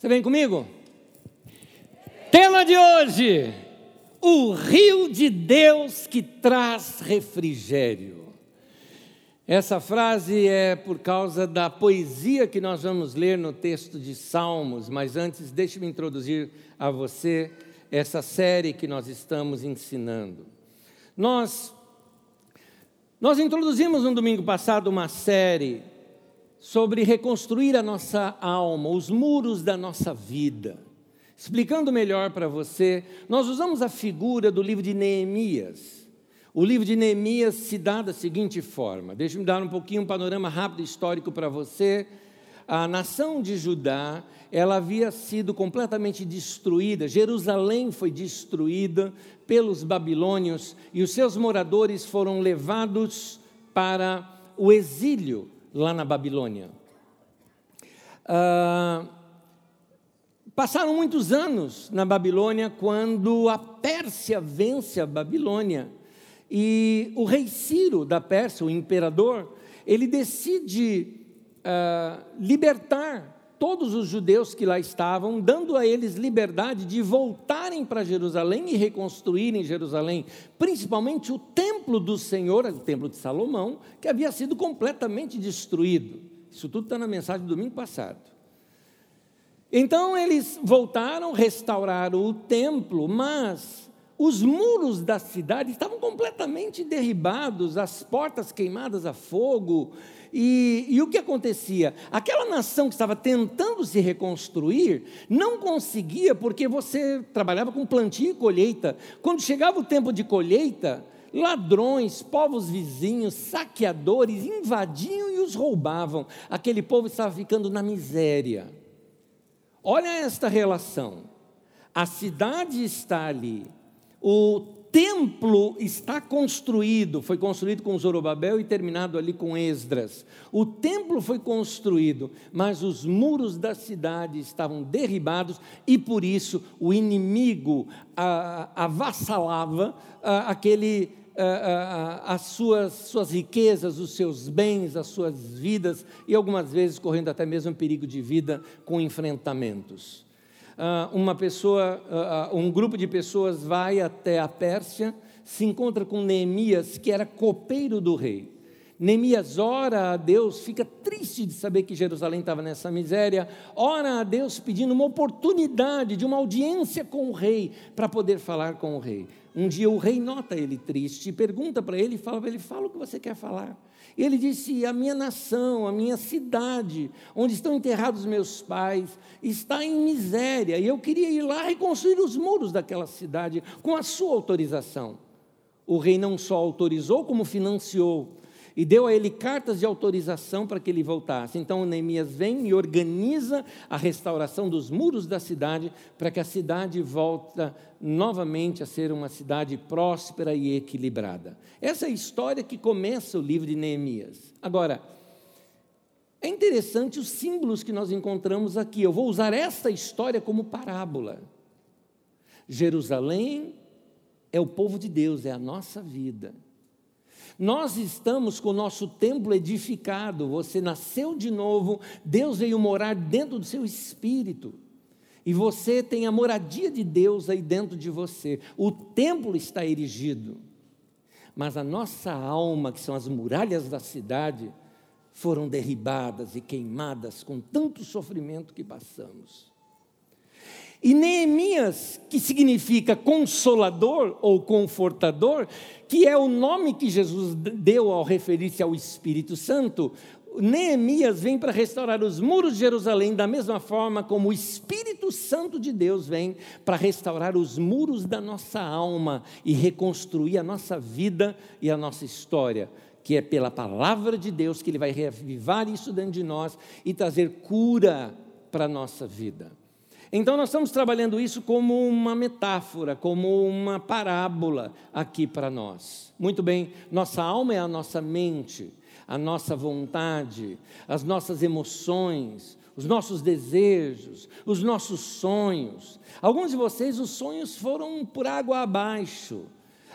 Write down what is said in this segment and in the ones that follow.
Você vem comigo? Tema de hoje: o rio de Deus que traz refrigério. Essa frase é por causa da poesia que nós vamos ler no texto de Salmos, mas antes, deixe-me introduzir a você essa série que nós estamos ensinando. Nós nós introduzimos no domingo passado uma série sobre reconstruir a nossa alma, os muros da nossa vida. Explicando melhor para você, nós usamos a figura do livro de Neemias. O livro de Neemias se dá da seguinte forma: deixe-me dar um pouquinho um panorama rápido histórico para você. A nação de Judá, ela havia sido completamente destruída, Jerusalém foi destruída pelos babilônios e os seus moradores foram levados para o exílio lá na Babilônia. Ah, passaram muitos anos na Babilônia quando a Pérsia vence a Babilônia. E o rei Ciro da Pérsia, o imperador, ele decide ah, libertar todos os judeus que lá estavam, dando a eles liberdade de voltarem para Jerusalém e reconstruírem Jerusalém, principalmente o templo do Senhor, o templo de Salomão, que havia sido completamente destruído. Isso tudo está na mensagem do domingo passado. Então eles voltaram, restauraram o templo, mas os muros da cidade estavam completamente derribados, as portas queimadas a fogo, e, e, o que acontecia? Aquela nação que estava tentando se reconstruir não conseguia porque você trabalhava com plantio e colheita. Quando chegava o tempo de colheita, ladrões, povos vizinhos, saqueadores invadiam e os roubavam. Aquele povo estava ficando na miséria. Olha esta relação. A cidade está ali, o templo está construído, foi construído com Zorobabel e terminado ali com Esdras. O templo foi construído, mas os muros da cidade estavam derribados e por isso o inimigo avassalava aquele as suas, suas riquezas, os seus bens, as suas vidas e algumas vezes correndo até mesmo perigo de vida com enfrentamentos. Ah, uma pessoa, ah, ah, um grupo de pessoas vai até a Pérsia, se encontra com Neemias, que era copeiro do rei. Neemias ora a Deus, fica triste de saber que Jerusalém estava nessa miséria, ora a Deus pedindo uma oportunidade de uma audiência com o rei, para poder falar com o rei. Um dia o rei nota ele triste e pergunta para ele, fala para ele, fala o que você quer falar. Ele disse: A minha nação, a minha cidade, onde estão enterrados meus pais, está em miséria, e eu queria ir lá reconstruir os muros daquela cidade com a sua autorização. O rei não só autorizou, como financiou e deu a ele cartas de autorização para que ele voltasse. Então Neemias vem e organiza a restauração dos muros da cidade para que a cidade volte novamente a ser uma cidade próspera e equilibrada. Essa é a história que começa o livro de Neemias. Agora, é interessante os símbolos que nós encontramos aqui. Eu vou usar essa história como parábola. Jerusalém é o povo de Deus, é a nossa vida. Nós estamos com o nosso templo edificado, você nasceu de novo, Deus veio morar dentro do seu espírito. E você tem a moradia de Deus aí dentro de você. O templo está erigido. Mas a nossa alma, que são as muralhas da cidade, foram derribadas e queimadas com tanto sofrimento que passamos. E Neemias, que significa consolador ou confortador, que é o nome que Jesus deu ao referir-se ao Espírito Santo, Neemias vem para restaurar os muros de Jerusalém da mesma forma como o Espírito Santo de Deus vem para restaurar os muros da nossa alma e reconstruir a nossa vida e a nossa história, que é pela palavra de Deus que ele vai reavivar isso dentro de nós e trazer cura para a nossa vida. Então, nós estamos trabalhando isso como uma metáfora, como uma parábola aqui para nós. Muito bem, nossa alma é a nossa mente, a nossa vontade, as nossas emoções, os nossos desejos, os nossos sonhos. Alguns de vocês, os sonhos foram por água abaixo.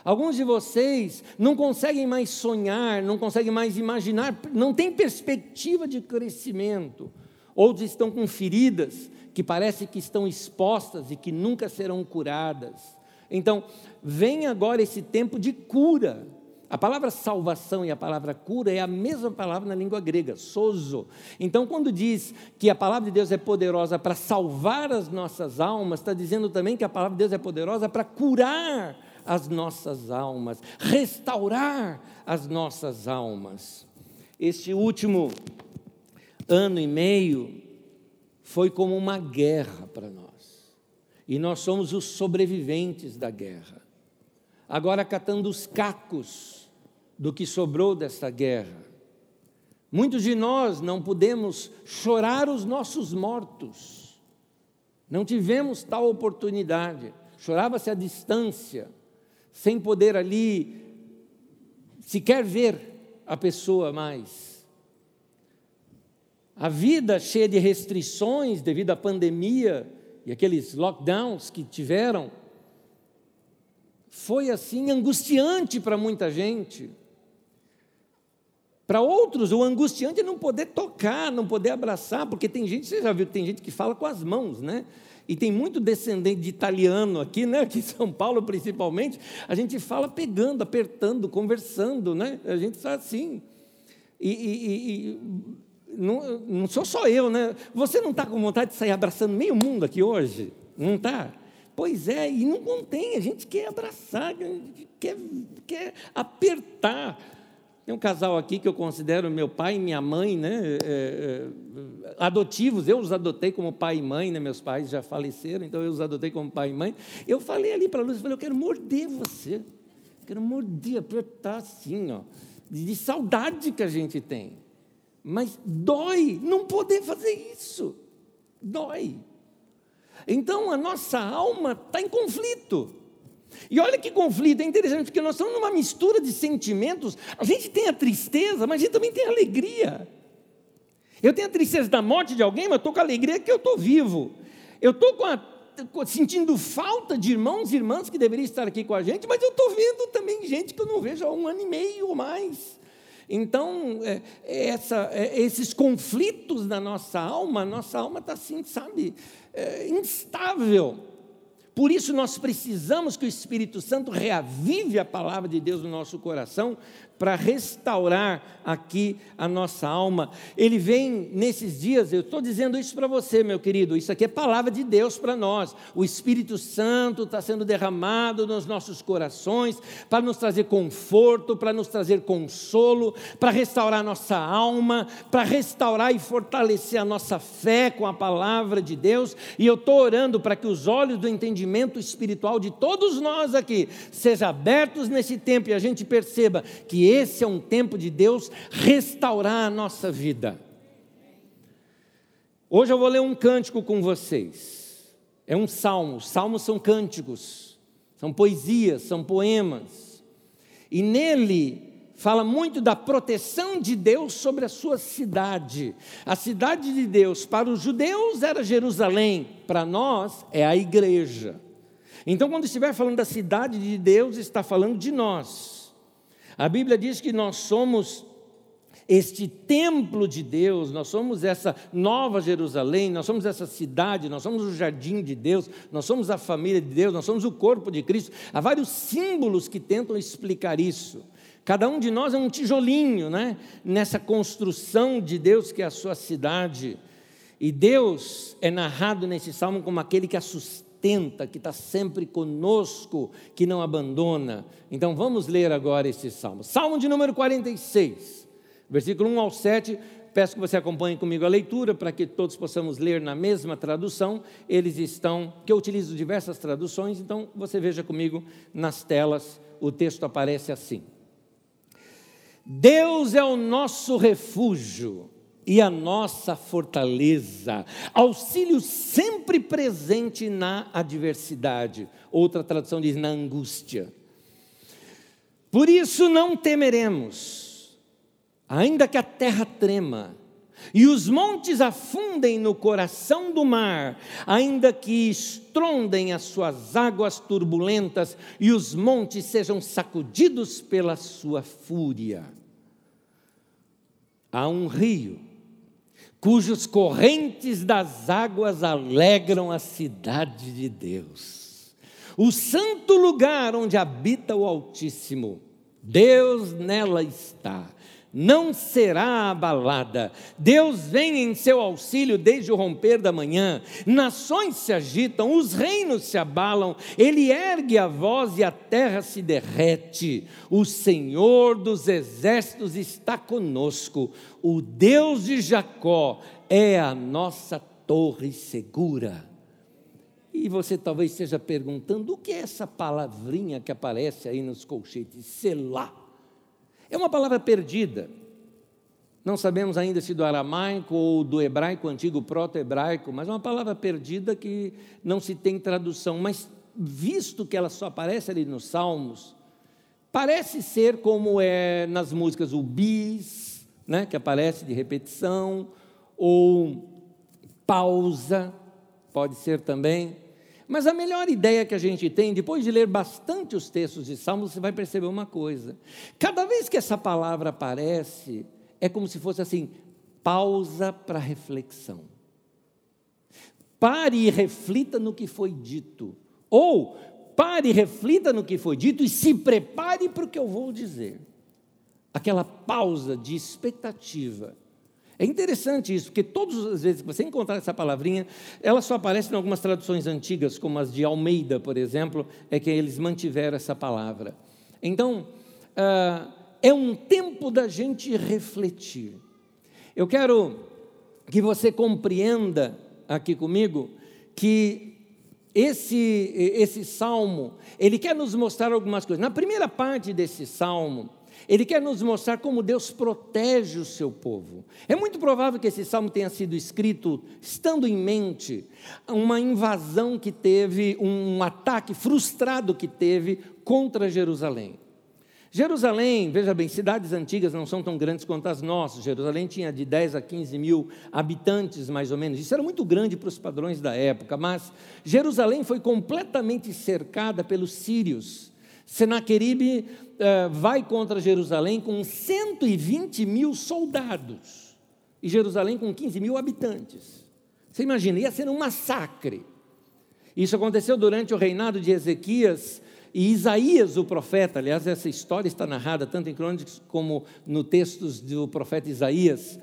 Alguns de vocês não conseguem mais sonhar, não conseguem mais imaginar, não tem perspectiva de crescimento. Outros estão com feridas que parece que estão expostas e que nunca serão curadas. Então, vem agora esse tempo de cura. A palavra salvação e a palavra cura é a mesma palavra na língua grega, sozo. Então, quando diz que a palavra de Deus é poderosa para salvar as nossas almas, está dizendo também que a palavra de Deus é poderosa para curar as nossas almas, restaurar as nossas almas. Este último ano e meio foi como uma guerra para nós. E nós somos os sobreviventes da guerra. Agora catando os cacos do que sobrou dessa guerra. Muitos de nós não podemos chorar os nossos mortos. Não tivemos tal oportunidade. Chorava-se à distância, sem poder ali sequer ver a pessoa mais. A vida cheia de restrições devido à pandemia e aqueles lockdowns que tiveram, foi assim angustiante para muita gente. Para outros, o angustiante é não poder tocar, não poder abraçar, porque tem gente, você já viu, tem gente que fala com as mãos, né? E tem muito descendente de italiano aqui, né? Aqui em São Paulo, principalmente, a gente fala pegando, apertando, conversando, né? A gente está assim. E, e, e não, não sou só eu, né? Você não está com vontade de sair abraçando meio mundo aqui hoje? Não está? Pois é, e não contém, a gente quer abraçar, quer, quer apertar. Tem um casal aqui que eu considero meu pai e minha mãe, né? É, é, adotivos, eu os adotei como pai e mãe, né? Meus pais já faleceram, então eu os adotei como pai e mãe. Eu falei ali para a eu falei, eu quero morder você, quero morder, apertar assim, ó, de saudade que a gente tem. Mas dói não poder fazer isso. Dói. Então a nossa alma está em conflito. E olha que conflito, é interessante, porque nós estamos numa mistura de sentimentos. A gente tem a tristeza, mas a gente também tem a alegria. Eu tenho a tristeza da morte de alguém, mas estou com a alegria que eu estou vivo. Eu estou sentindo falta de irmãos e irmãs que deveriam estar aqui com a gente, mas eu estou vendo também gente que eu não vejo há um ano e meio ou mais. Então, é, essa, é, esses conflitos na nossa alma, nossa alma está assim, sabe, é, instável. Por isso nós precisamos que o Espírito Santo reavive a palavra de Deus no nosso coração, para restaurar aqui a nossa alma. Ele vem nesses dias, eu estou dizendo isso para você, meu querido, isso aqui é palavra de Deus para nós. O Espírito Santo está sendo derramado nos nossos corações para nos trazer conforto, para nos trazer consolo, para restaurar nossa alma, para restaurar e fortalecer a nossa fé com a palavra de Deus. E eu estou orando para que os olhos do entendimento espiritual de todos nós aqui sejam abertos nesse tempo e a gente perceba que esse é um tempo de Deus restaurar a nossa vida. Hoje eu vou ler um cântico com vocês. É um salmo. Salmos são cânticos, são poesias, são poemas. E nele fala muito da proteção de Deus sobre a sua cidade. A cidade de Deus para os judeus era Jerusalém, para nós é a igreja. Então, quando estiver falando da cidade de Deus, está falando de nós. A Bíblia diz que nós somos este templo de Deus, nós somos essa nova Jerusalém, nós somos essa cidade, nós somos o jardim de Deus, nós somos a família de Deus, nós somos o corpo de Cristo. Há vários símbolos que tentam explicar isso. Cada um de nós é um tijolinho, né? Nessa construção de Deus que é a sua cidade. E Deus é narrado nesse salmo como aquele que assusta sustenta, que está sempre conosco, que não abandona. Então vamos ler agora esse salmo. Salmo de número 46, versículo 1 ao 7. Peço que você acompanhe comigo a leitura para que todos possamos ler na mesma tradução. Eles estão, que eu utilizo diversas traduções, então você veja comigo nas telas, o texto aparece assim: Deus é o nosso refúgio e a nossa fortaleza, auxílio sempre presente na adversidade. Outra tradução diz na angústia. Por isso não temeremos, ainda que a terra trema e os montes afundem no coração do mar, ainda que estrondem as suas águas turbulentas e os montes sejam sacudidos pela sua fúria. Há um rio cujos correntes das águas alegram a cidade de Deus. O santo lugar onde habita o Altíssimo, Deus nela está não será abalada. Deus vem em seu auxílio desde o romper da manhã. Nações se agitam, os reinos se abalam. Ele ergue a voz e a terra se derrete. O Senhor dos exércitos está conosco. O Deus de Jacó é a nossa torre segura. E você talvez esteja perguntando: o que é essa palavrinha que aparece aí nos colchetes? Selá. É uma palavra perdida. Não sabemos ainda se do aramaico ou do hebraico antigo, proto-hebraico, mas é uma palavra perdida que não se tem tradução. Mas, visto que ela só aparece ali nos Salmos, parece ser como é nas músicas o bis, né, que aparece de repetição, ou pausa, pode ser também. Mas a melhor ideia que a gente tem, depois de ler bastante os textos de Salmos, você vai perceber uma coisa. Cada vez que essa palavra aparece, é como se fosse assim: pausa para reflexão. Pare e reflita no que foi dito. Ou pare e reflita no que foi dito e se prepare para o que eu vou dizer. Aquela pausa de expectativa é interessante isso, porque todas as vezes que você encontrar essa palavrinha, ela só aparece em algumas traduções antigas, como as de Almeida, por exemplo, é que eles mantiveram essa palavra. Então, uh, é um tempo da gente refletir. Eu quero que você compreenda aqui comigo que esse, esse salmo, ele quer nos mostrar algumas coisas. Na primeira parte desse salmo, ele quer nos mostrar como Deus protege o seu povo. É muito provável que esse salmo tenha sido escrito estando em mente uma invasão que teve, um ataque frustrado que teve contra Jerusalém. Jerusalém, veja bem, cidades antigas não são tão grandes quanto as nossas. Jerusalém tinha de 10 a 15 mil habitantes, mais ou menos. Isso era muito grande para os padrões da época, mas Jerusalém foi completamente cercada pelos sírios. Senaqueribe uh, vai contra Jerusalém com 120 mil soldados e Jerusalém com 15 mil habitantes. Você imagina, ia ser um massacre. Isso aconteceu durante o reinado de Ezequias e Isaías, o profeta. Aliás, essa história está narrada tanto em Crônicas como no textos do profeta Isaías.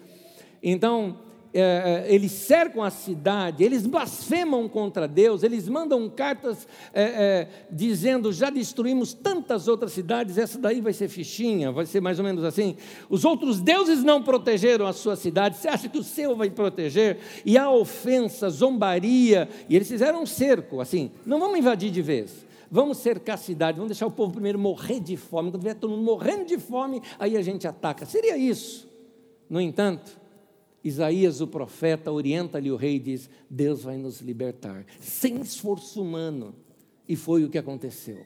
Então, é, é, eles cercam a cidade, eles blasfemam contra Deus, eles mandam cartas é, é, dizendo: já destruímos tantas outras cidades, essa daí vai ser fichinha, vai ser mais ou menos assim. Os outros deuses não protegeram a sua cidade, você acha que o seu vai proteger? E há ofensa, zombaria, e eles fizeram um cerco, assim: não vamos invadir de vez. Vamos cercar a cidade, vamos deixar o povo primeiro morrer de fome. Quando vier todo mundo morrendo de fome, aí a gente ataca. Seria isso. No entanto, Isaías, o profeta, orienta-lhe o rei e diz: Deus vai nos libertar, sem esforço humano. E foi o que aconteceu.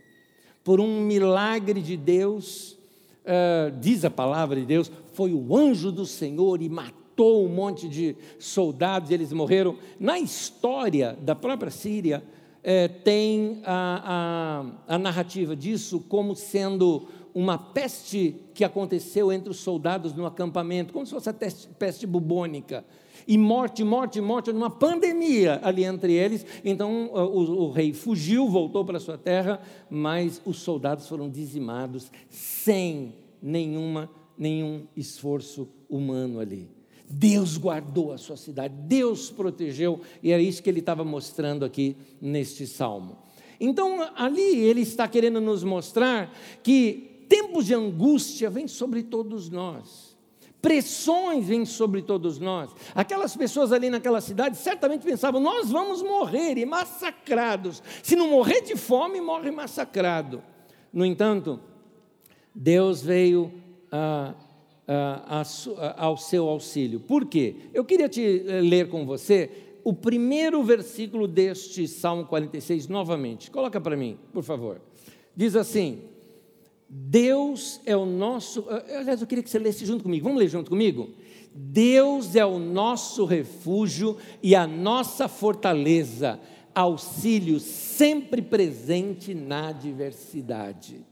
Por um milagre de Deus, uh, diz a palavra de Deus, foi o anjo do Senhor e matou um monte de soldados, e eles morreram. Na história da própria Síria, uh, tem a, a, a narrativa disso como sendo uma peste que aconteceu entre os soldados no acampamento, como se fosse a peste bubônica. E morte, morte, morte, numa pandemia ali entre eles. Então o, o rei fugiu, voltou para sua terra, mas os soldados foram dizimados sem nenhuma, nenhum esforço humano ali. Deus guardou a sua cidade, Deus protegeu, e é isso que ele estava mostrando aqui neste salmo. Então, ali ele está querendo nos mostrar que tempos de angústia vêm sobre todos nós. Pressões vêm sobre todos nós. Aquelas pessoas ali naquela cidade certamente pensavam: nós vamos morrer e massacrados. Se não morrer de fome, morre massacrado. No entanto, Deus veio a, a, a, ao seu auxílio. Por quê? Eu queria te eh, ler com você o primeiro versículo deste Salmo 46 novamente. Coloca para mim, por favor. Diz assim: Deus é o nosso. Aliás, eu queria que você lesse junto comigo. Vamos ler junto comigo? Deus é o nosso refúgio e a nossa fortaleza, auxílio sempre presente na adversidade.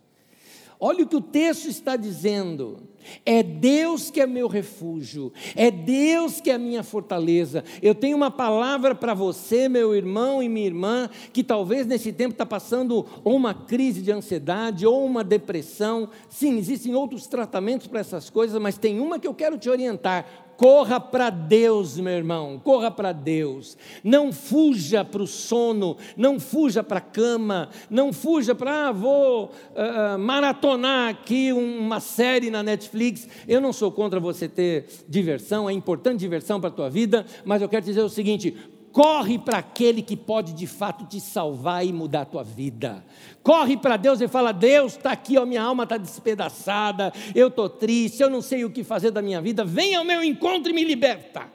Olha o que o texto está dizendo. É Deus que é meu refúgio, é Deus que é minha fortaleza. Eu tenho uma palavra para você, meu irmão e minha irmã, que talvez nesse tempo está passando ou uma crise de ansiedade ou uma depressão. Sim, existem outros tratamentos para essas coisas, mas tem uma que eu quero te orientar. Corra para Deus, meu irmão, corra para Deus. Não fuja para o sono, não fuja para a cama, não fuja para, ah, vou uh, maratonar aqui uma série na Netflix. Eu não sou contra você ter diversão, é importante diversão para a tua vida, mas eu quero dizer o seguinte: corre para aquele que pode de fato te salvar e mudar a tua vida. Corre para Deus e fala: Deus, está aqui, ó, minha alma está despedaçada, eu estou triste, eu não sei o que fazer da minha vida. Venha ao meu encontro e me liberta.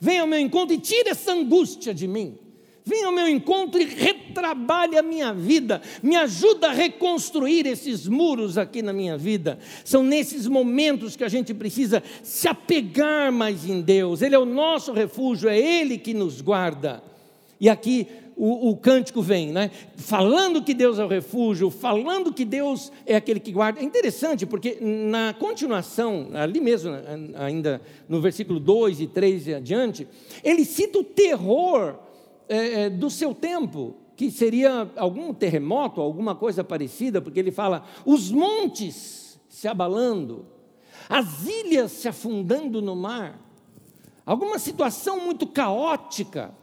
Venha ao meu encontro e tira essa angústia de mim. Venha ao meu encontro e retrabalhe a minha vida, me ajuda a reconstruir esses muros aqui na minha vida. São nesses momentos que a gente precisa se apegar mais em Deus, Ele é o nosso refúgio, é Ele que nos guarda. E aqui o, o, cântico vem, né? falando que Deus é o refúgio, falando que Deus é aquele que guarda. É interessante, porque na continuação, ali mesmo, ainda no versículo 2 e 3 e adiante, ele cita o terror é, é, do seu tempo, que seria algum terremoto, alguma coisa parecida, porque ele fala: os montes se abalando, as ilhas se afundando no mar, alguma situação muito caótica.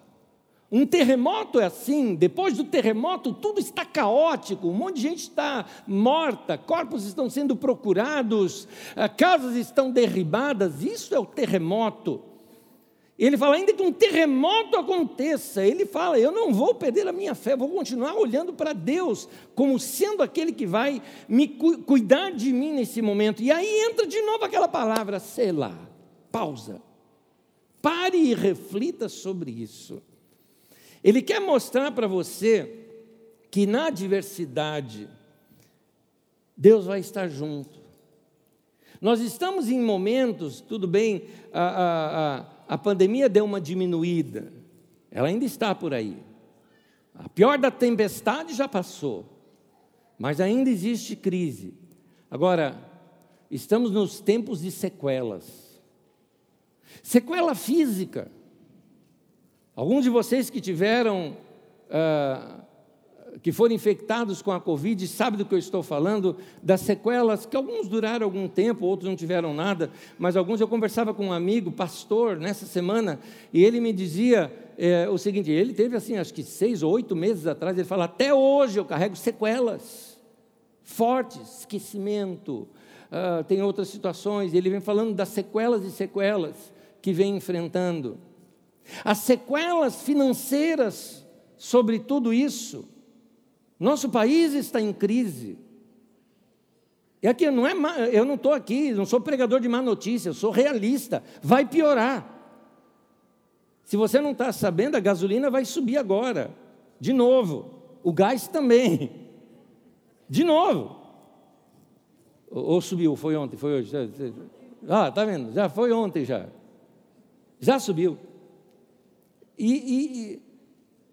Um terremoto é assim, depois do terremoto tudo está caótico, um monte de gente está morta, corpos estão sendo procurados, ah, casas estão derribadas, isso é o terremoto. Ele fala, ainda que um terremoto aconteça, ele fala, eu não vou perder a minha fé, vou continuar olhando para Deus, como sendo aquele que vai me cu cuidar de mim nesse momento. E aí entra de novo aquela palavra, sei lá, pausa. Pare e reflita sobre isso. Ele quer mostrar para você que na adversidade, Deus vai estar junto. Nós estamos em momentos, tudo bem, a, a, a a pandemia deu uma diminuída, ela ainda está por aí. A pior da tempestade já passou, mas ainda existe crise. Agora, estamos nos tempos de sequelas. Sequela física. Alguns de vocês que tiveram ah, que foram infectados com a Covid sabem do que eu estou falando, das sequelas, que alguns duraram algum tempo, outros não tiveram nada, mas alguns eu conversava com um amigo, pastor, nessa semana, e ele me dizia é, o seguinte: ele teve assim, acho que seis ou oito meses atrás, ele fala: até hoje eu carrego sequelas fortes, esquecimento, uh, tem outras situações, ele vem falando das sequelas e sequelas que vem enfrentando. As sequelas financeiras sobre tudo isso, nosso país está em crise. E aqui não é, eu não estou aqui, não sou pregador de má notícia, eu sou realista. Vai piorar. Se você não está sabendo, a gasolina vai subir agora, de novo. O gás também, de novo. Ou, ou subiu? Foi ontem? Foi hoje? Ah, tá vendo? Já foi ontem já. Já subiu. E, e, e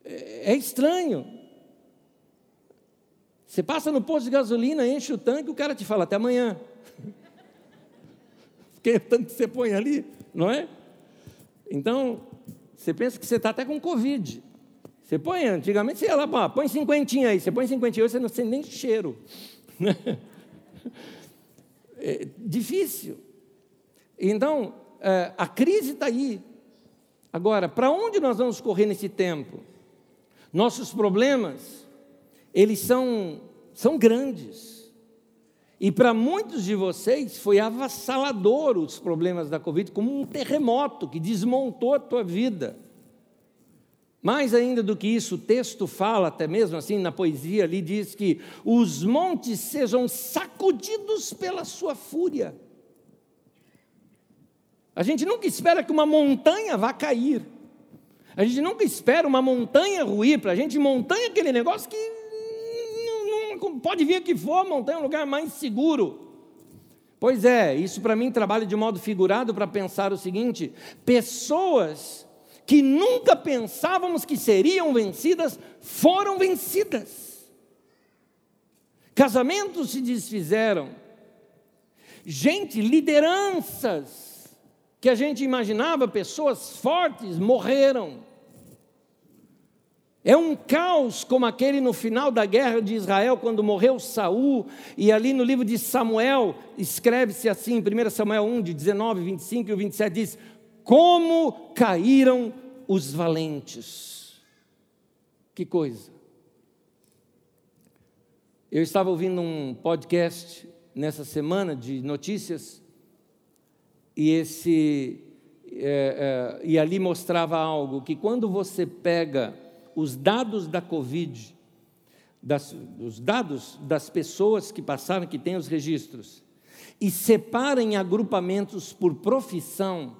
é estranho. Você passa no posto de gasolina, enche o tanque, o cara te fala até amanhã. Porque é tanto que você põe ali, não é? Então, você pensa que você está até com Covid. Você põe, antigamente você ia lá, pô, põe cinquentinha aí, você põe cinquentinha, hoje você não sente nem cheiro. É difícil. Então, é, a crise está aí. Agora, para onde nós vamos correr nesse tempo? Nossos problemas eles são, são grandes. E para muitos de vocês foi avassalador os problemas da Covid, como um terremoto que desmontou a tua vida. Mais ainda do que isso, o texto fala, até mesmo assim na poesia ali, diz que os montes sejam sacudidos pela sua fúria. A gente nunca espera que uma montanha vá cair. A gente nunca espera uma montanha ruir, para a gente montanha é aquele negócio que pode vir que for, é um lugar mais seguro. Pois é, isso para mim trabalha de modo figurado para pensar o seguinte: pessoas que nunca pensávamos que seriam vencidas, foram vencidas. Casamentos se desfizeram, Gente, lideranças que a gente imaginava, pessoas fortes, morreram. É um caos como aquele no final da guerra de Israel, quando morreu Saul, e ali no livro de Samuel, escreve-se assim, 1 Samuel 1, de 19, 25 e 27, diz: Como caíram os valentes. Que coisa. Eu estava ouvindo um podcast nessa semana de notícias, e esse é, é, e ali mostrava algo que quando você pega os dados da Covid, das, os dados das pessoas que passaram, que têm os registros, e separa em agrupamentos por profissão,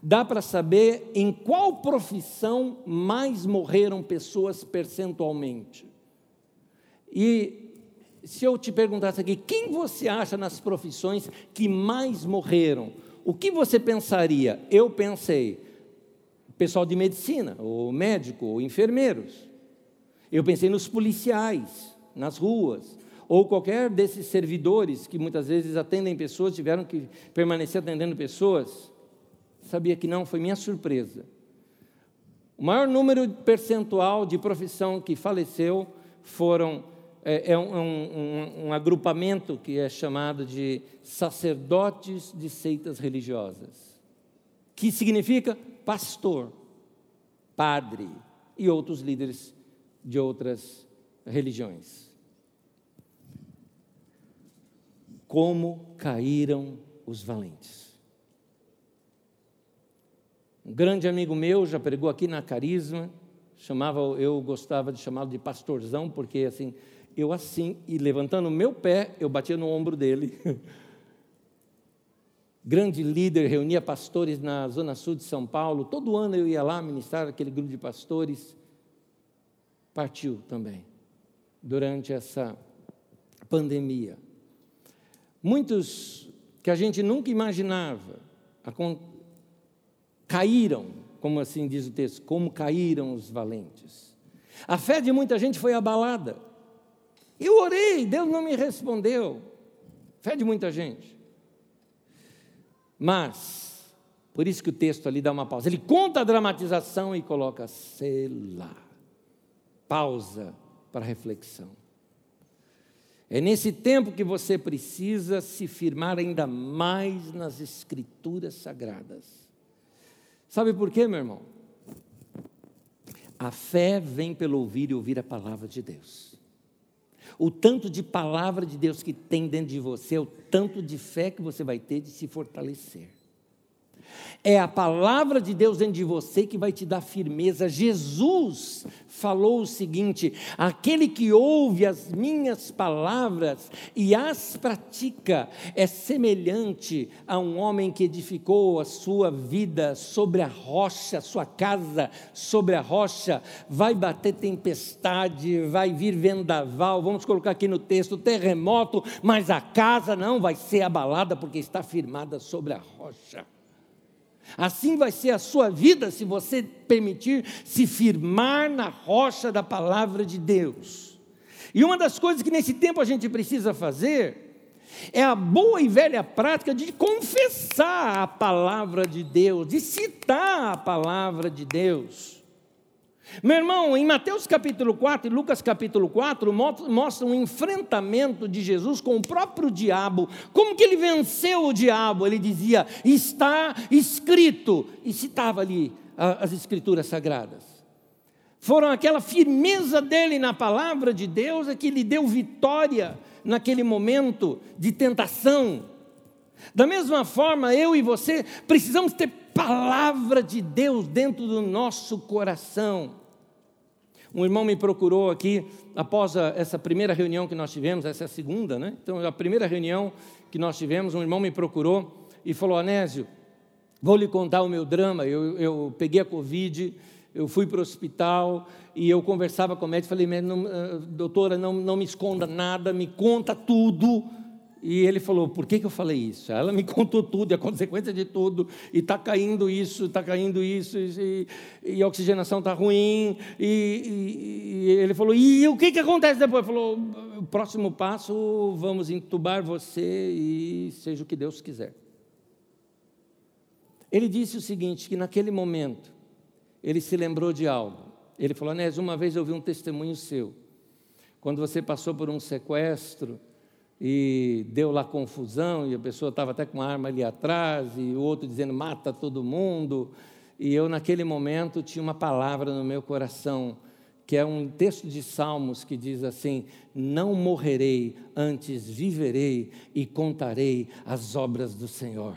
dá para saber em qual profissão mais morreram pessoas percentualmente. E se eu te perguntasse aqui, quem você acha nas profissões que mais morreram? O que você pensaria? Eu pensei, pessoal de medicina, ou médico, ou enfermeiros. Eu pensei nos policiais, nas ruas, ou qualquer desses servidores que muitas vezes atendem pessoas, tiveram que permanecer atendendo pessoas. Sabia que não, foi minha surpresa. O maior número percentual de profissão que faleceu foram é, é um, um, um, agrupamento que é chamado de sacerdotes de seitas religiosas, que significa pastor, padre e outros líderes de outras religiões. Como caíram os valentes. Um grande amigo meu já pregou aqui na Carisma, chamava, eu gostava de chamá-lo de pastorzão, porque assim, eu assim, e levantando o meu pé, eu batia no ombro dele. grande líder, reunia pastores na zona sul de São Paulo. Todo ano eu ia lá ministrar aquele grupo de pastores. Partiu também, durante essa pandemia. Muitos que a gente nunca imaginava caíram, como assim diz o texto, como caíram os valentes. A fé de muita gente foi abalada. Eu orei, Deus não me respondeu. Fé de muita gente. Mas, por isso que o texto ali dá uma pausa. Ele conta a dramatização e coloca sela. Pausa para reflexão. É nesse tempo que você precisa se firmar ainda mais nas Escrituras Sagradas. Sabe por quê, meu irmão? A fé vem pelo ouvir e ouvir a palavra de Deus. O tanto de palavra de Deus que tem dentro de você, o tanto de fé que você vai ter de se fortalecer. É a palavra de Deus dentro de você que vai te dar firmeza. Jesus falou o seguinte: aquele que ouve as minhas palavras e as pratica é semelhante a um homem que edificou a sua vida sobre a rocha, sua casa sobre a rocha. Vai bater tempestade, vai vir vendaval, vamos colocar aqui no texto terremoto, mas a casa não vai ser abalada porque está firmada sobre a rocha. Assim vai ser a sua vida se você permitir se firmar na rocha da palavra de Deus. E uma das coisas que nesse tempo a gente precisa fazer é a boa e velha prática de confessar a palavra de Deus, de citar a palavra de Deus. Meu irmão, em Mateus capítulo 4 e Lucas capítulo 4, mostra um enfrentamento de Jesus com o próprio diabo. Como que ele venceu o diabo? Ele dizia, está escrito, e citava ali as escrituras sagradas. Foram aquela firmeza dele na palavra de Deus é que lhe deu vitória naquele momento de tentação. Da mesma forma, eu e você precisamos ter palavra de Deus dentro do nosso coração. Um irmão me procurou aqui após a, essa primeira reunião que nós tivemos, essa é a segunda, né? Então, a primeira reunião que nós tivemos, um irmão me procurou e falou: Anésio, vou lhe contar o meu drama. Eu, eu peguei a Covid, eu fui para o hospital e eu conversava com o médico. Falei, não, doutora, não, não me esconda nada, me conta tudo. E ele falou: Por que, que eu falei isso? Ela me contou tudo, a consequência de tudo, e está caindo isso, está caindo isso, e, e, a oxigenação está ruim. E, e, e, ele falou: E o que, que acontece depois? Ele falou: O próximo passo, vamos entubar você e seja o que Deus quiser. Ele disse o seguinte: que naquele momento, ele se lembrou de algo. Ele falou: Anés, uma vez eu vi um testemunho seu, quando você passou por um sequestro e deu lá confusão, e a pessoa estava até com a arma ali atrás, e o outro dizendo mata todo mundo. E eu, naquele momento, tinha uma palavra no meu coração, que é um texto de Salmos que diz assim: Não morrerei, antes viverei e contarei as obras do Senhor.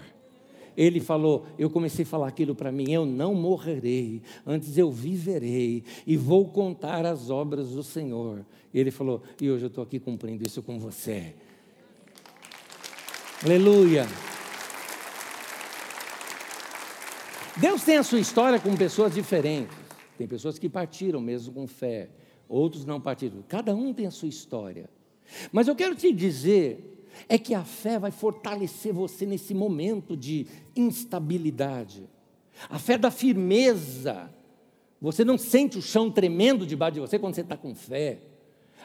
Ele falou, eu comecei a falar aquilo para mim: eu não morrerei, antes eu viverei e vou contar as obras do Senhor. Ele falou, e hoje eu estou aqui cumprindo isso com você. Aleluia. Deus tem a sua história com pessoas diferentes. Tem pessoas que partiram mesmo com fé, outros não partiram. Cada um tem a sua história. Mas eu quero te dizer é que a fé vai fortalecer você nesse momento de instabilidade. A fé da firmeza. Você não sente o chão tremendo debaixo de você quando você está com fé.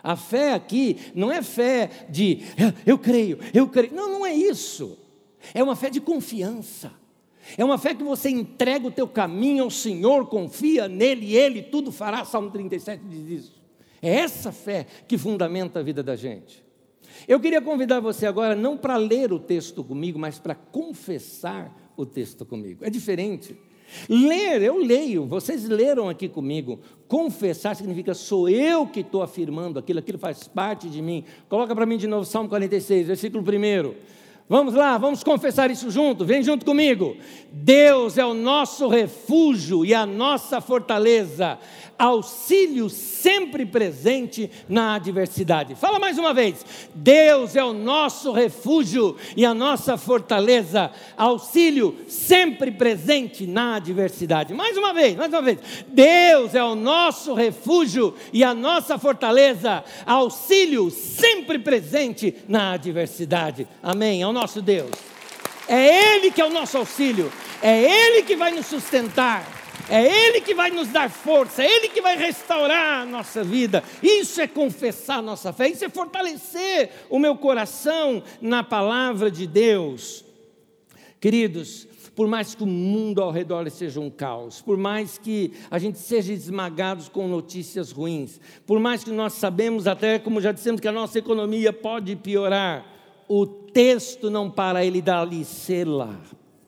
A fé aqui não é fé de eu creio, eu creio. Não, não é isso. É uma fé de confiança. É uma fé que você entrega o teu caminho ao Senhor, confia nele ele tudo fará. Salmo 37 diz isso. É essa fé que fundamenta a vida da gente. Eu queria convidar você agora não para ler o texto comigo, mas para confessar o texto comigo. É diferente. Ler, eu leio, vocês leram aqui comigo. Confessar significa sou eu que estou afirmando aquilo, aquilo faz parte de mim. Coloca para mim de novo Salmo 46, versículo 1. Vamos lá, vamos confessar isso junto, vem junto comigo. Deus é o nosso refúgio e a nossa fortaleza, auxílio sempre presente na adversidade. Fala mais uma vez. Deus é o nosso refúgio e a nossa fortaleza, auxílio sempre presente na adversidade. Mais uma vez, mais uma vez. Deus é o nosso refúgio e a nossa fortaleza, auxílio sempre presente na adversidade. Amém. É nosso Deus. É Ele que é o nosso auxílio, é Ele que vai nos sustentar. É Ele que vai nos dar força, é Ele que vai restaurar a nossa vida. Isso é confessar a nossa fé, isso é fortalecer o meu coração na palavra de Deus. Queridos, por mais que o mundo ao redor seja um caos, por mais que a gente seja esmagados com notícias ruins, por mais que nós sabemos até, como já dissemos, que a nossa economia pode piorar, o texto não para, ele dá ali, lá,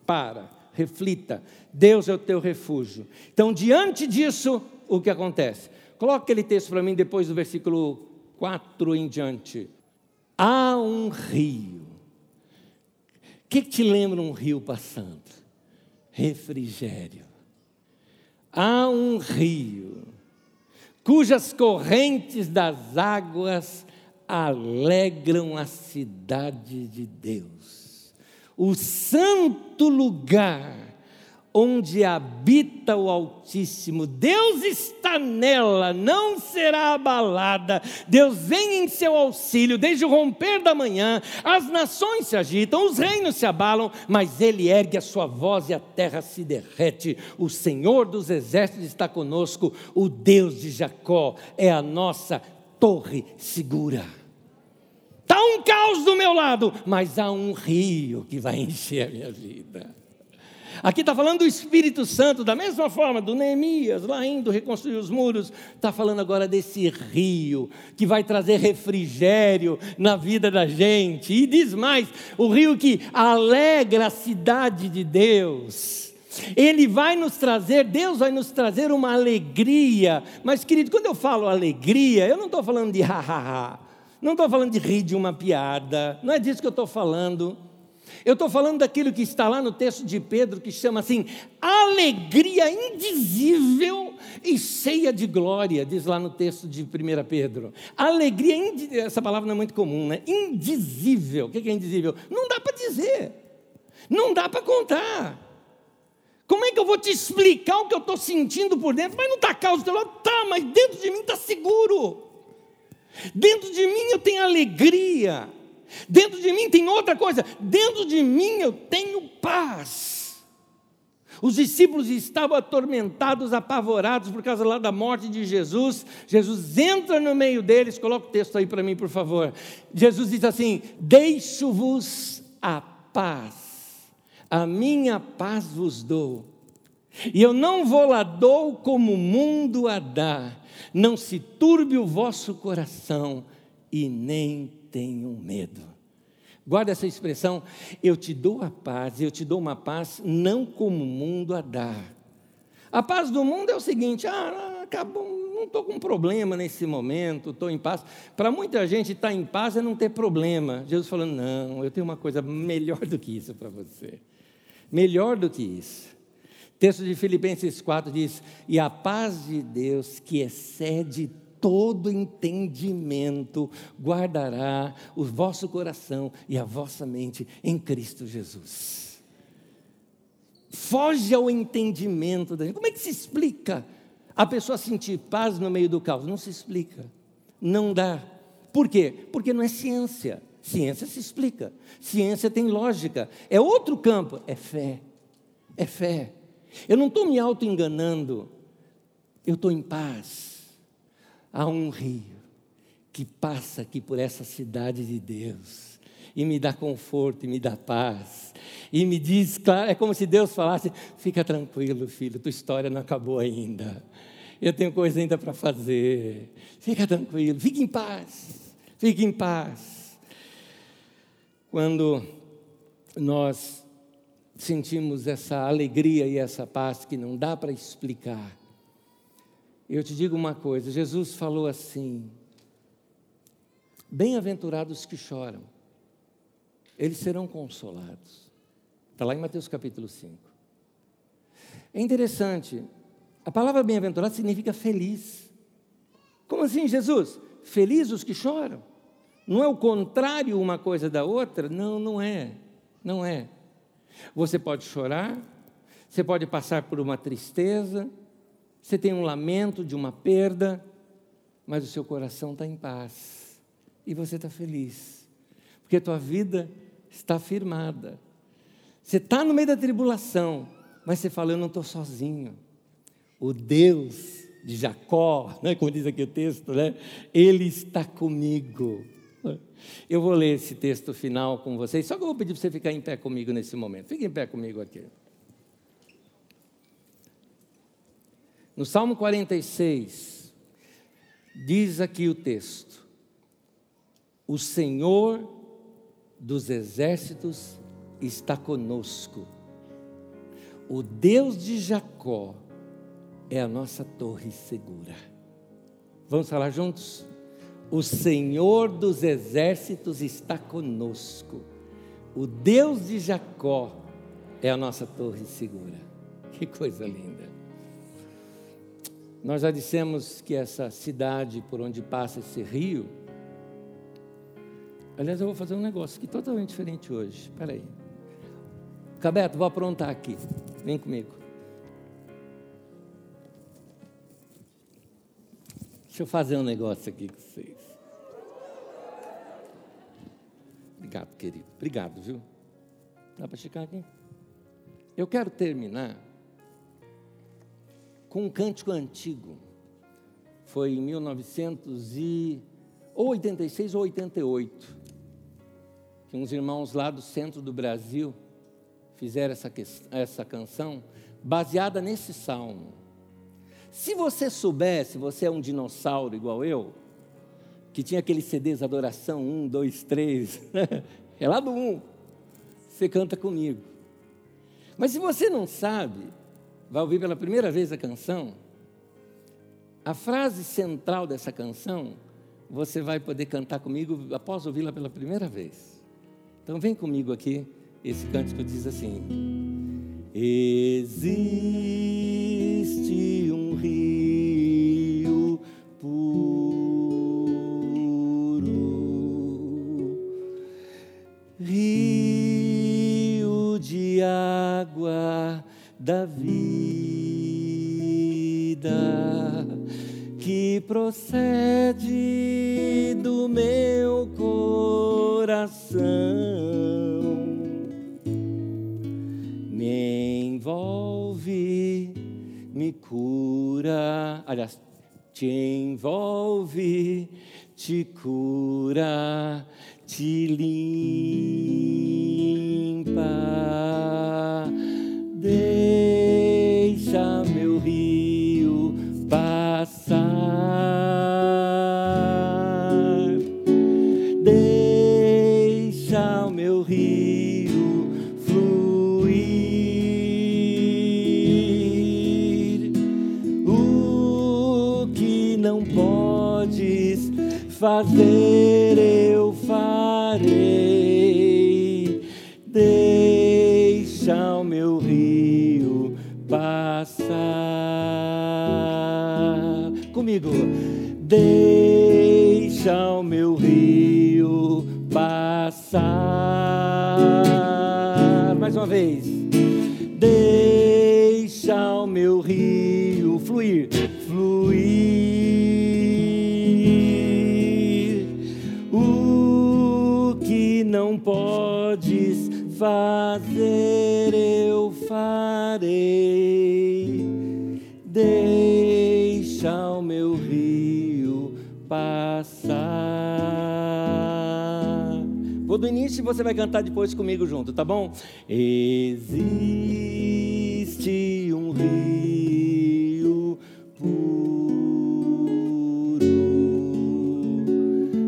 para, reflita, Deus é o teu refúgio. Então, diante disso, o que acontece? Coloca aquele texto para mim depois do versículo 4 em diante. Há um rio. O que te lembra um rio passando? Refrigério. Há um rio cujas correntes das águas alegram a cidade de Deus, o santo lugar onde habita o Altíssimo. Deus está nela, não será abalada. Deus vem em seu auxílio desde o romper da manhã. As nações se agitam, os reinos se abalam, mas ele ergue a sua voz e a terra se derrete. O Senhor dos exércitos está conosco, o Deus de Jacó é a nossa torre segura. Está um caos do meu lado, mas há um rio que vai encher a minha vida. Aqui está falando do Espírito Santo, da mesma forma, do Neemias, lá indo reconstruir os muros, está falando agora desse rio, que vai trazer refrigério na vida da gente. E diz mais: o rio que alegra a cidade de Deus. Ele vai nos trazer, Deus vai nos trazer uma alegria. Mas, querido, quando eu falo alegria, eu não estou falando de ha-ha-ha. Não estou falando de rir de uma piada. Não é disso que eu estou falando. Eu estou falando daquilo que está lá no texto de Pedro, que chama assim, alegria indizível e cheia de glória, diz lá no texto de 1 Pedro. Alegria, essa palavra não é muito comum, né? Indizível. O que é indizível? Não dá para dizer, não dá para contar. Como é que eu vou te explicar o que eu estou sentindo por dentro? Mas não está causa do teu lado? Tá, mas dentro de mim está seguro. Dentro de mim eu tenho alegria. Dentro de mim tem outra coisa. Dentro de mim eu tenho paz. Os discípulos estavam atormentados, apavorados por causa lá da morte de Jesus. Jesus entra no meio deles, coloca o texto aí para mim, por favor. Jesus diz assim: Deixo-vos a paz, a minha paz vos dou. E eu não vou lá dou como o mundo a dá. Não se turbe o vosso coração e nem tenham medo. Guarda essa expressão, eu te dou a paz, eu te dou uma paz não como o mundo a dá. A paz do mundo é o seguinte, ah, acabou, não estou com problema nesse momento, estou em paz. Para muita gente, estar tá em paz é não ter problema. Jesus falando, não, eu tenho uma coisa melhor do que isso para você. Melhor do que isso. Texto de Filipenses 4 diz: E a paz de Deus, que excede todo entendimento guardará o vosso coração e a vossa mente em Cristo Jesus. Foge ao entendimento da gente. Como é que se explica a pessoa sentir paz no meio do caos? Não se explica. Não dá. Por quê? Porque não é ciência. Ciência se explica. Ciência tem lógica. É outro campo. É fé. É fé. Eu não estou me auto-enganando. Eu estou em paz há um rio que passa aqui por essa cidade de Deus e me dá conforto e me dá paz. E me diz, é como se Deus falasse: fica tranquilo, filho, tua história não acabou ainda. Eu tenho coisa ainda para fazer. Fica tranquilo, fique em paz. Fique em paz. Quando nós sentimos essa alegria e essa paz que não dá para explicar, eu te digo uma coisa: Jesus falou assim: Bem-aventurados que choram, eles serão consolados. Está lá em Mateus capítulo 5. É interessante, a palavra bem-aventurado significa feliz. Como assim, Jesus? Feliz os que choram? Não é o contrário uma coisa da outra? Não, não é. Não é. Você pode chorar, você pode passar por uma tristeza, você tem um lamento de uma perda, mas o seu coração está em paz e você está feliz, porque a tua vida está firmada. Você está no meio da tribulação, mas você fala: Eu não estou sozinho. O Deus de Jacó, né, como diz aqui o texto, né, Ele está comigo. Eu vou ler esse texto final com vocês, só que eu vou pedir para você ficar em pé comigo nesse momento. Fique em pé comigo aqui. No Salmo 46, diz aqui o texto: O Senhor dos exércitos está conosco, o Deus de Jacó é a nossa torre segura. Vamos falar juntos? O Senhor dos exércitos está conosco, o Deus de Jacó é a nossa torre segura. Que coisa linda. Nós já dissemos que essa cidade por onde passa esse rio. Aliás, eu vou fazer um negócio aqui totalmente diferente hoje. Espera aí. Cabeto, vou aprontar aqui. Vem comigo. Deixa eu fazer um negócio aqui com vocês. Obrigado, querido. Obrigado, viu? Dá para chegar aqui? Eu quero terminar com um cântico antigo. Foi em 1986 ou 88, que uns irmãos lá do centro do Brasil fizeram essa, essa canção baseada nesse salmo. Se você soubesse, você é um dinossauro igual eu, que tinha aqueles CDs Adoração 1, 2, 3, é lá do 1, você canta comigo. Mas se você não sabe, vai ouvir pela primeira vez a canção, a frase central dessa canção, você vai poder cantar comigo após ouvi-la pela primeira vez. Então vem comigo aqui, esse cântico diz assim: Existe da vida que procede do meu coração. Me envolve, me cura. Aliás, te envolve, te cura, te limpa. Fazer, eu farei. Deixa o meu rio passar. Comigo. Deixa o meu rio passar. Mais uma vez. Deixa o meu rio Vou do início e você vai cantar depois comigo junto, tá bom? Existe um rio puro,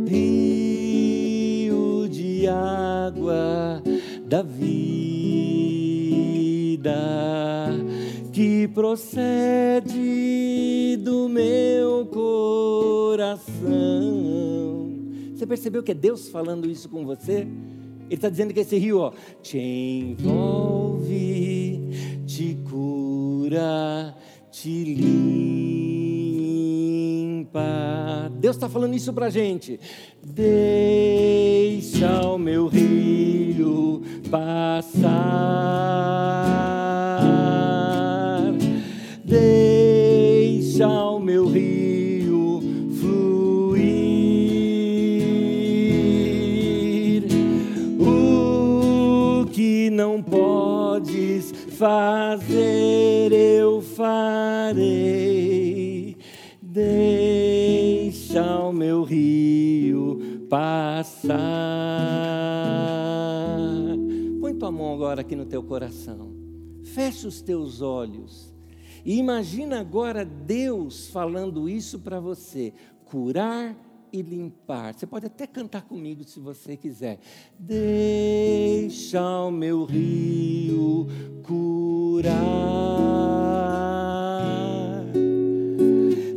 rio de água da vida que procede do meu coração. Você percebeu que é Deus falando isso com você? Ele está dizendo que esse rio, ó, te envolve, te cura, te limpa. Deus está falando isso para gente. Deixa o meu rio passar. Fazer, eu farei. Deixa o meu rio passar. Põe tua mão agora aqui no teu coração. Fecha os teus olhos. E imagina agora Deus falando isso para você: curar e limpar. Você pode até cantar comigo se você quiser. Deixa o meu rio curar.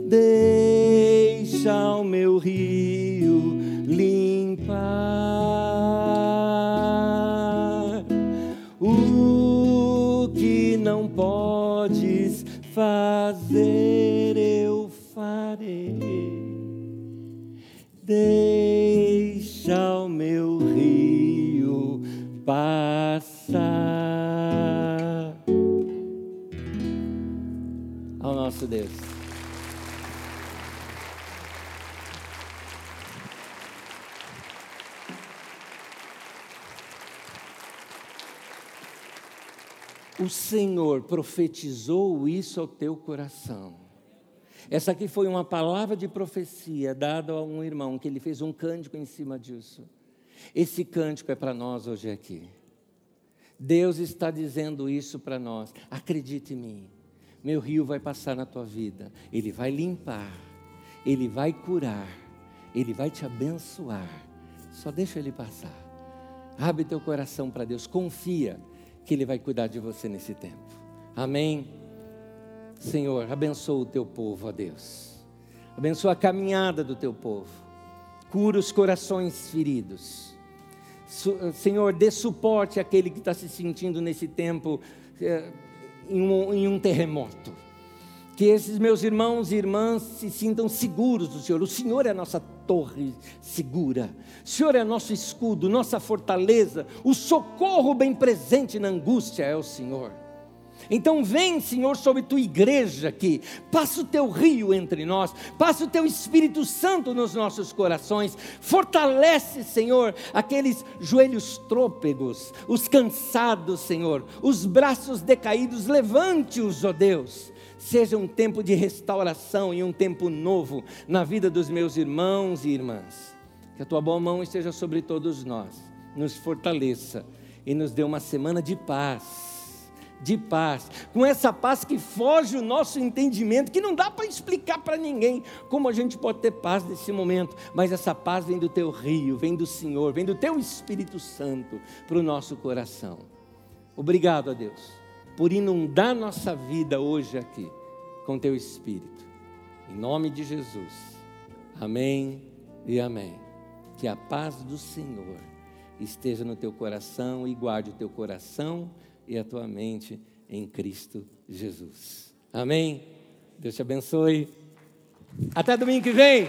Deixa o meu rio limpar. O que não podes fazer, eu farei. Deixa o meu rio passar. Ao nosso Deus. O Senhor profetizou isso ao teu coração. Essa aqui foi uma palavra de profecia dada a um irmão, que ele fez um cântico em cima disso. Esse cântico é para nós hoje aqui. Deus está dizendo isso para nós. Acredite em mim. Meu rio vai passar na tua vida. Ele vai limpar. Ele vai curar. Ele vai te abençoar. Só deixa ele passar. Abre teu coração para Deus. Confia que Ele vai cuidar de você nesse tempo. Amém? Senhor, abençoa o teu povo, ó Deus. Abençoa a caminhada do teu povo. Cura os corações feridos. Senhor, dê suporte àquele que está se sentindo nesse tempo eh, em, um, em um terremoto. Que esses meus irmãos e irmãs se sintam seguros do Senhor. O Senhor é a nossa torre segura. O Senhor é nosso escudo, nossa fortaleza. O socorro bem presente na angústia é o Senhor. Então vem, Senhor, sobre tua igreja aqui, passa o teu rio entre nós, passa o teu Espírito Santo nos nossos corações, fortalece, Senhor, aqueles joelhos trôpegos, os cansados, Senhor, os braços decaídos, levante-os, ó Deus. Seja um tempo de restauração e um tempo novo na vida dos meus irmãos e irmãs. Que a tua boa mão esteja sobre todos nós, nos fortaleça e nos dê uma semana de paz de paz, com essa paz que foge o nosso entendimento, que não dá para explicar para ninguém como a gente pode ter paz nesse momento, mas essa paz vem do teu rio, vem do Senhor, vem do teu Espírito Santo para o nosso coração. Obrigado a Deus por inundar nossa vida hoje aqui com teu Espírito, em nome de Jesus. Amém e amém. Que a paz do Senhor esteja no teu coração e guarde o teu coração e a tua mente em Cristo Jesus. Amém? Deus te abençoe. Até domingo que vem.